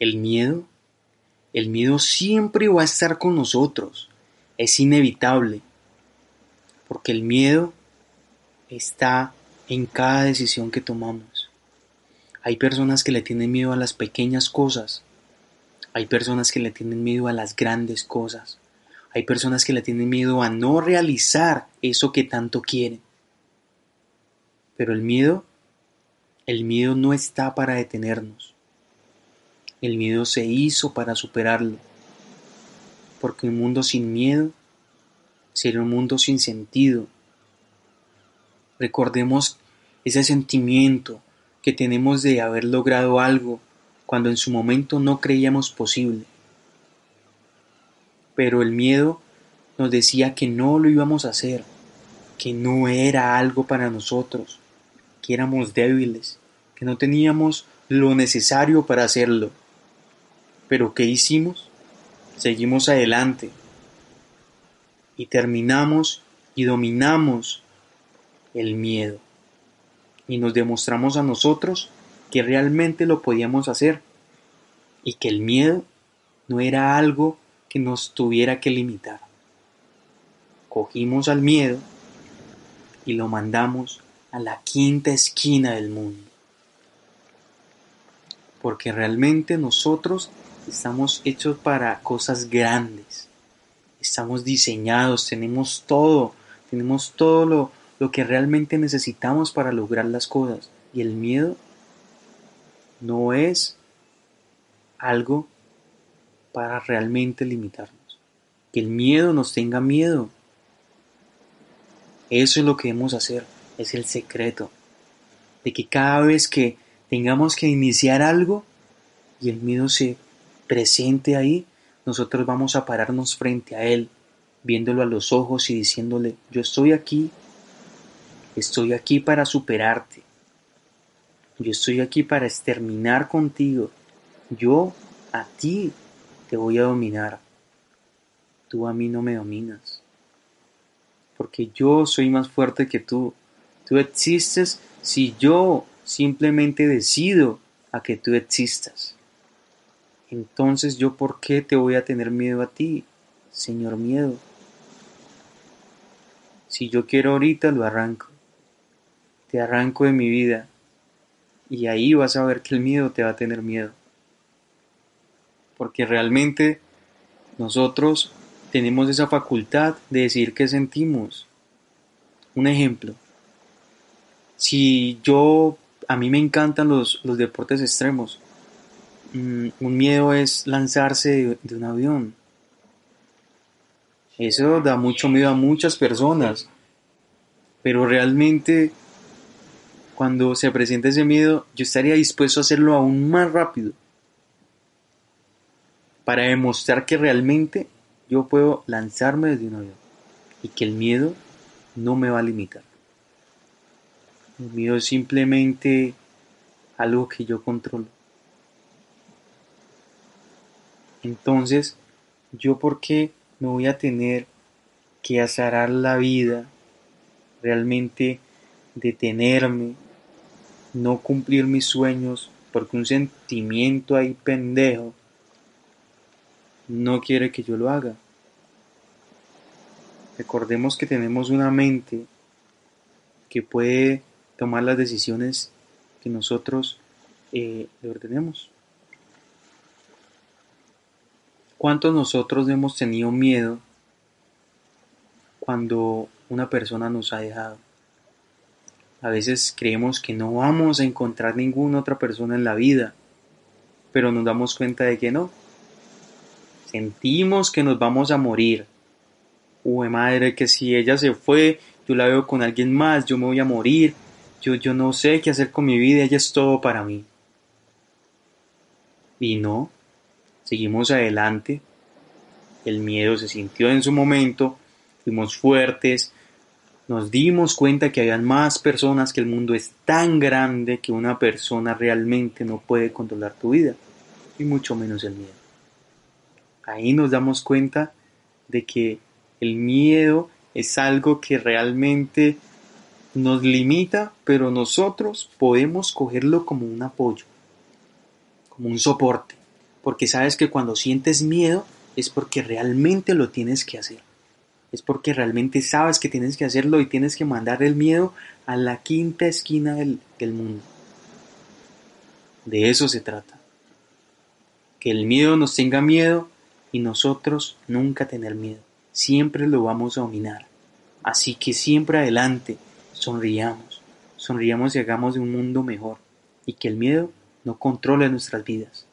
El miedo, el miedo siempre va a estar con nosotros, es inevitable, porque el miedo está en cada decisión que tomamos. Hay personas que le tienen miedo a las pequeñas cosas, hay personas que le tienen miedo a las grandes cosas, hay personas que le tienen miedo a no realizar eso que tanto quieren. Pero el miedo, el miedo no está para detenernos. El miedo se hizo para superarlo. Porque un mundo sin miedo sería un mundo sin sentido. Recordemos ese sentimiento que tenemos de haber logrado algo cuando en su momento no creíamos posible. Pero el miedo nos decía que no lo íbamos a hacer, que no era algo para nosotros, que éramos débiles, que no teníamos lo necesario para hacerlo. Pero ¿qué hicimos? Seguimos adelante y terminamos y dominamos el miedo y nos demostramos a nosotros que realmente lo podíamos hacer y que el miedo no era algo que nos tuviera que limitar. Cogimos al miedo y lo mandamos a la quinta esquina del mundo. Porque realmente nosotros Estamos hechos para cosas grandes. Estamos diseñados, tenemos todo, tenemos todo lo, lo que realmente necesitamos para lograr las cosas. Y el miedo no es algo para realmente limitarnos. Que el miedo nos tenga miedo. Eso es lo que debemos hacer. Es el secreto. De que cada vez que tengamos que iniciar algo y el miedo se presente ahí, nosotros vamos a pararnos frente a Él, viéndolo a los ojos y diciéndole, yo estoy aquí, estoy aquí para superarte, yo estoy aquí para exterminar contigo, yo a ti te voy a dominar, tú a mí no me dominas, porque yo soy más fuerte que tú, tú existes si yo simplemente decido a que tú existas. Entonces yo por qué te voy a tener miedo a ti, Señor miedo. Si yo quiero ahorita lo arranco. Te arranco de mi vida. Y ahí vas a ver que el miedo te va a tener miedo. Porque realmente nosotros tenemos esa facultad de decir qué sentimos. Un ejemplo. Si yo, a mí me encantan los, los deportes extremos un miedo es lanzarse de, un avión. Eso da mucho miedo a muchas personas. Pero realmente cuando se presenta ese miedo, yo estaría dispuesto a hacerlo aún más rápido. Para demostrar que realmente yo puedo lanzarme desde un avión. Y que el miedo no me va a limitar. El miedo es simplemente algo que yo controlo. Entonces, ¿yo por qué me voy a tener que azarar la vida, realmente detenerme, no cumplir mis sueños, porque un sentimiento ahí pendejo no quiere que yo lo haga? Recordemos que tenemos una mente que puede tomar las decisiones que nosotros eh, le ordenemos. ¿Cuántos nosotros hemos tenido miedo cuando una persona nos ha dejado? A veces creemos que no vamos a encontrar ninguna otra persona en la vida, pero nos damos cuenta de que no. Sentimos que nos vamos a morir. Uy, madre, que si ella se fue, yo la veo con alguien más, yo me voy a morir. Yo, yo no sé qué hacer con mi vida, ella es todo para mí. Y no, seguimos adelante. El miedo se sintió en su momento, fuimos fuertes, nos dimos cuenta que habían más personas, que el mundo es tan grande que una persona realmente no puede controlar tu vida, y mucho menos el miedo. Ahí nos damos cuenta de que el miedo es algo que realmente nos limita, pero nosotros podemos cogerlo como un apoyo, como un soporte porque sabes que cuando sientes miedo es porque realmente lo tienes que hacer. Es porque realmente sabes que tienes que hacerlo y tienes que mandar el miedo a la quinta esquina del, mundo. De eso se trata. Que el miedo nos tenga miedo y nosotros nunca tener miedo. Siempre lo vamos a dominar. Así que siempre adelante, sonriamos. Sonriamos y hagamos un mundo mejor. Y que el miedo no controle nuestras vidas.